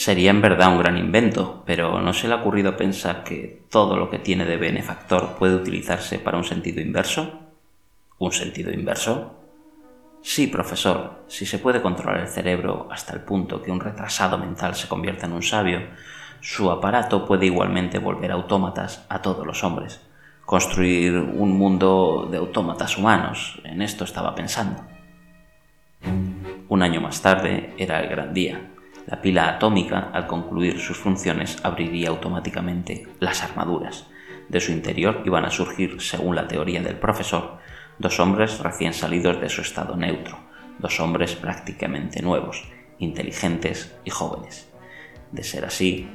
Sería en verdad un gran invento, pero ¿no se le ha ocurrido pensar que todo lo que tiene de benefactor puede utilizarse para un sentido inverso? ¿Un sentido inverso? Sí, profesor, si se puede controlar el cerebro hasta el punto que un retrasado mental se convierta en un sabio, su aparato puede igualmente volver autómatas a todos los hombres. Construir un mundo de autómatas humanos, en esto estaba pensando. Un año más tarde era el gran día. La pila atómica, al concluir sus funciones, abriría automáticamente las armaduras. De su interior iban a surgir, según la teoría del profesor, dos hombres recién salidos de su estado neutro, dos hombres prácticamente nuevos, inteligentes y jóvenes. De ser así,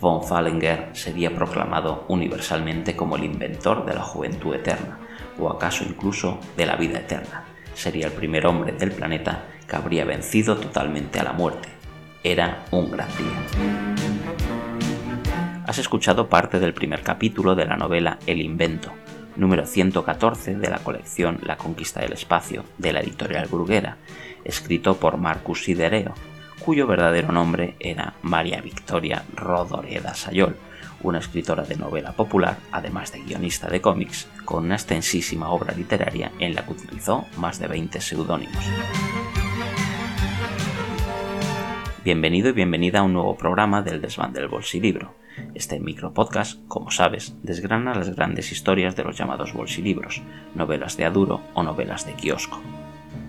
von Fallinger sería proclamado universalmente como el inventor de la juventud eterna, o acaso incluso de la vida eterna. Sería el primer hombre del planeta que habría vencido totalmente a la muerte, era un gran día. Has escuchado parte del primer capítulo de la novela El invento, número 114 de la colección La conquista del espacio, de la editorial Bruguera, escrito por Marcus Sidereo, cuyo verdadero nombre era María Victoria Rodoreda Sayol, una escritora de novela popular, además de guionista de cómics, con una extensísima obra literaria en la que utilizó más de 20 seudónimos. Bienvenido y bienvenida a un nuevo programa del Desván del Bolsilibro. Este micropodcast, como sabes, desgrana las grandes historias de los llamados bolsilibros, novelas de aduro o novelas de kiosco.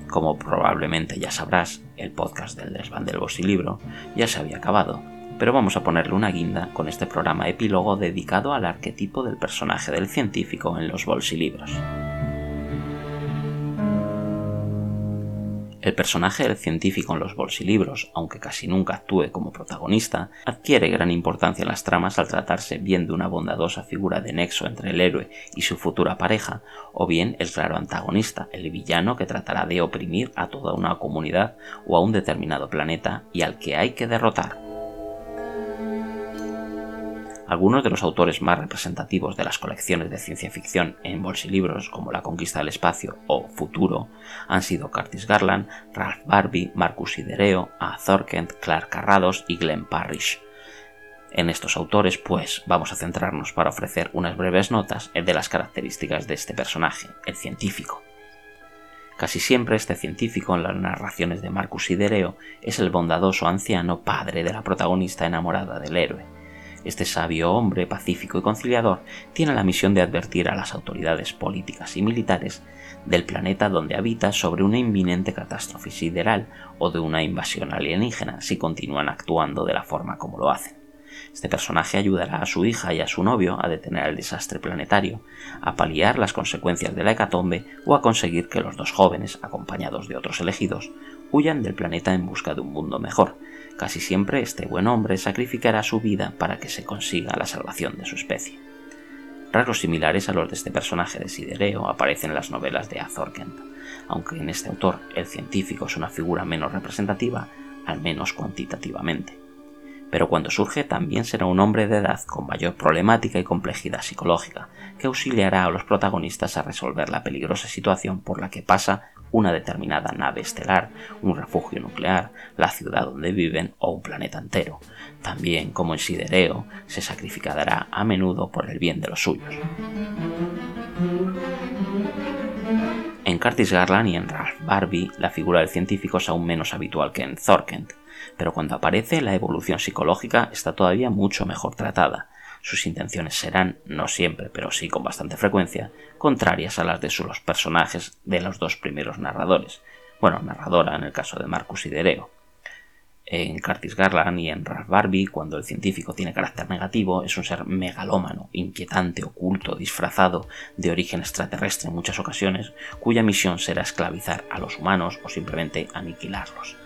Como probablemente ya sabrás, el podcast del Desván del Bolsilibro ya se había acabado, pero vamos a ponerle una guinda con este programa epílogo dedicado al arquetipo del personaje del científico en los bolsilibros. El personaje del científico en los bolsilibros, aunque casi nunca actúe como protagonista, adquiere gran importancia en las tramas al tratarse bien de una bondadosa figura de nexo entre el héroe y su futura pareja, o bien el claro antagonista, el villano que tratará de oprimir a toda una comunidad o a un determinado planeta y al que hay que derrotar. Algunos de los autores más representativos de las colecciones de ciencia ficción en bolsilibros, como La conquista del espacio o Futuro, han sido Curtis Garland, Ralph Barbie, Marcus Sidereo, A. Thorkent, Clark Carrados y Glenn Parrish. En estos autores, pues, vamos a centrarnos para ofrecer unas breves notas de las características de este personaje, el científico. Casi siempre este científico en las narraciones de Marcus Sidereo es el bondadoso anciano padre de la protagonista enamorada del héroe este sabio hombre pacífico y conciliador tiene la misión de advertir a las autoridades políticas y militares del planeta donde habita sobre una inminente catástrofe sideral o de una invasión alienígena si continúan actuando de la forma como lo hacen. Este personaje ayudará a su hija y a su novio a detener el desastre planetario, a paliar las consecuencias de la hecatombe o a conseguir que los dos jóvenes, acompañados de otros elegidos, huyan del planeta en busca de un mundo mejor, Casi siempre este buen hombre sacrificará su vida para que se consiga la salvación de su especie. Rasgos similares a los de este personaje de Sidereo aparecen en las novelas de Kent, aunque en este autor el científico es una figura menos representativa, al menos cuantitativamente. Pero cuando surge también será un hombre de edad con mayor problemática y complejidad psicológica, que auxiliará a los protagonistas a resolver la peligrosa situación por la que pasa una determinada nave estelar, un refugio nuclear, la ciudad donde viven o un planeta entero. También, como en Sidereo, se sacrificará a menudo por el bien de los suyos. En Curtis Garland y en Ralph Barbie, la figura del científico es aún menos habitual que en Thorkent, pero cuando aparece la evolución psicológica está todavía mucho mejor tratada sus intenciones serán, no siempre, pero sí con bastante frecuencia, contrarias a las de sus personajes de los dos primeros narradores. Bueno, narradora en el caso de Marcus y Dereo. En Curtis Garland y en Ralph Barbie, cuando el científico tiene carácter negativo, es un ser megalómano, inquietante, oculto, disfrazado, de origen extraterrestre en muchas ocasiones, cuya misión será esclavizar a los humanos o simplemente aniquilarlos.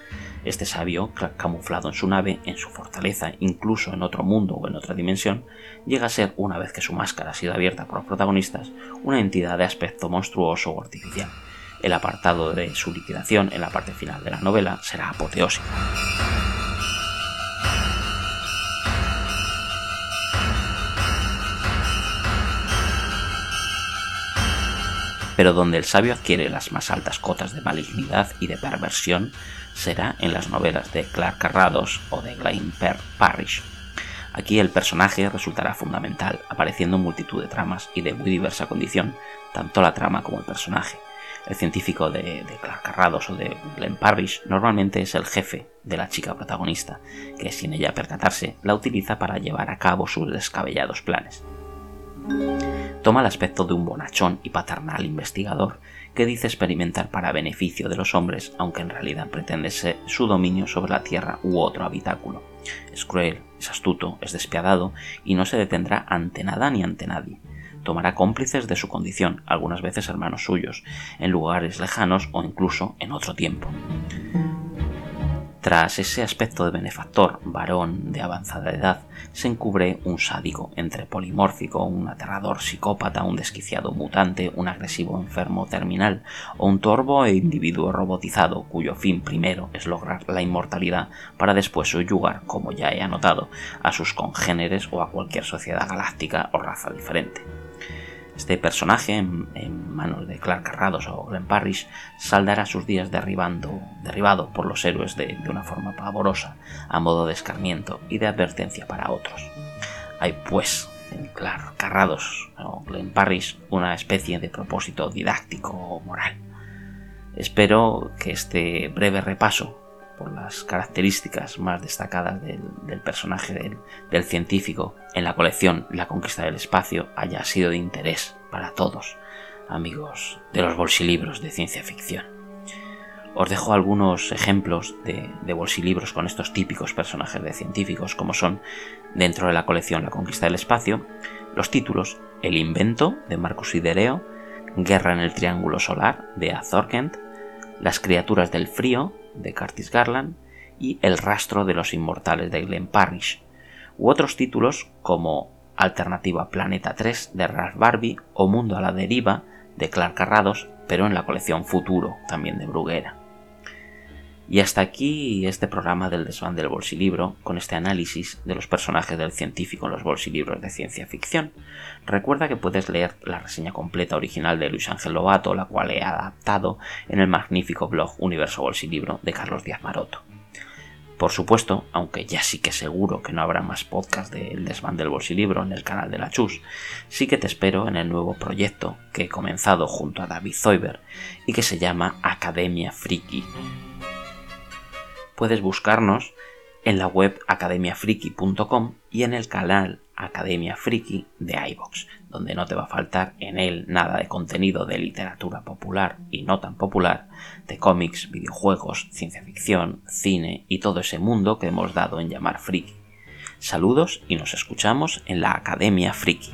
Este sabio, camuflado en su nave, en su fortaleza, incluso en otro mundo o en otra dimensión, llega a ser, una vez que su máscara ha sido abierta por los protagonistas, una entidad de aspecto monstruoso o artificial. El apartado de su liquidación en la parte final de la novela será apoteósico. Pero donde el sabio adquiere las más altas cotas de malignidad y de perversión será en las novelas de Clark Carrados o de Glenn Parrish. Aquí el personaje resultará fundamental, apareciendo en multitud de tramas y de muy diversa condición, tanto la trama como el personaje. El científico de, Clark Carrados o de Glenn Parrish normalmente es el jefe de la chica protagonista, que sin ella percatarse la utiliza para llevar a cabo sus descabellados planes toma el aspecto de un bonachón y paternal investigador que dice experimentar para beneficio de los hombres, aunque en realidad pretende ser su dominio sobre la Tierra u otro habitáculo. Es cruel, es astuto, es despiadado y no se detendrá ante nada ni ante nadie. Tomará cómplices de su condición, algunas veces hermanos suyos, en lugares lejanos o incluso en otro tiempo. Tras ese aspecto de benefactor, varón de avanzada edad, se encubre un sádico, entre polimórfico, un aterrador psicópata, un desquiciado mutante, un agresivo enfermo terminal, o un torvo e individuo robotizado, cuyo fin primero es lograr la inmortalidad para después subyugar, como ya he anotado, a sus congéneres o a cualquier sociedad galáctica o raza diferente. Este personaje, en, manos de Clark Carrados o Glenn Parrish, saldará sus días derribando, derribado por los héroes de, de una forma pavorosa, a modo de escarmiento y de advertencia para otros. Hay pues en Clark Carrados o Glenn Parrish una especie de propósito didáctico o moral. Espero que este breve repaso por las características más destacadas del, personaje del, científico en la colección La conquista del espacio haya sido de interés para todos, amigos de los bolsilibros de ciencia ficción. Os dejo algunos ejemplos de, de bolsilibros con estos típicos personajes de científicos, como son, dentro de la colección La conquista del espacio, los títulos El invento, de Marcus Idereo, Guerra en el Triángulo Solar, de Azor Kent, Las criaturas del frío, de Curtis Garland y El rastro de los inmortales de Glenn Parrish, u otros títulos como Alternativa Planeta 3 de Ralph Barbie o Mundo a la Deriva de Clark Carrados, pero en la colección Futuro también de Bruguera. Y hasta aquí este programa del desván del bolsilibro, con este análisis de los personajes del científico en los bolsilibros de ciencia ficción. Recuerda que puedes leer la reseña completa original de Luis Ángel Lobato, la cual he adaptado en el magnífico blog Universo Bolsilibro de Carlos Díaz Maroto. Por supuesto, aunque ya sí que seguro que no habrá más podcast del desván del bolsilibro en el canal de la Chus, sí que te espero en el nuevo proyecto que he comenzado junto a David Zoiber y que se llama Academia Friki puedes buscarnos en la web academiafriki.com y en el canal Academia Friki de iVox, donde no te va a faltar en él nada de contenido de literatura popular y no tan popular, de cómics, videojuegos, ciencia ficción, cine y todo ese mundo que hemos dado en llamar friki. Saludos y nos escuchamos en la Academia Friki.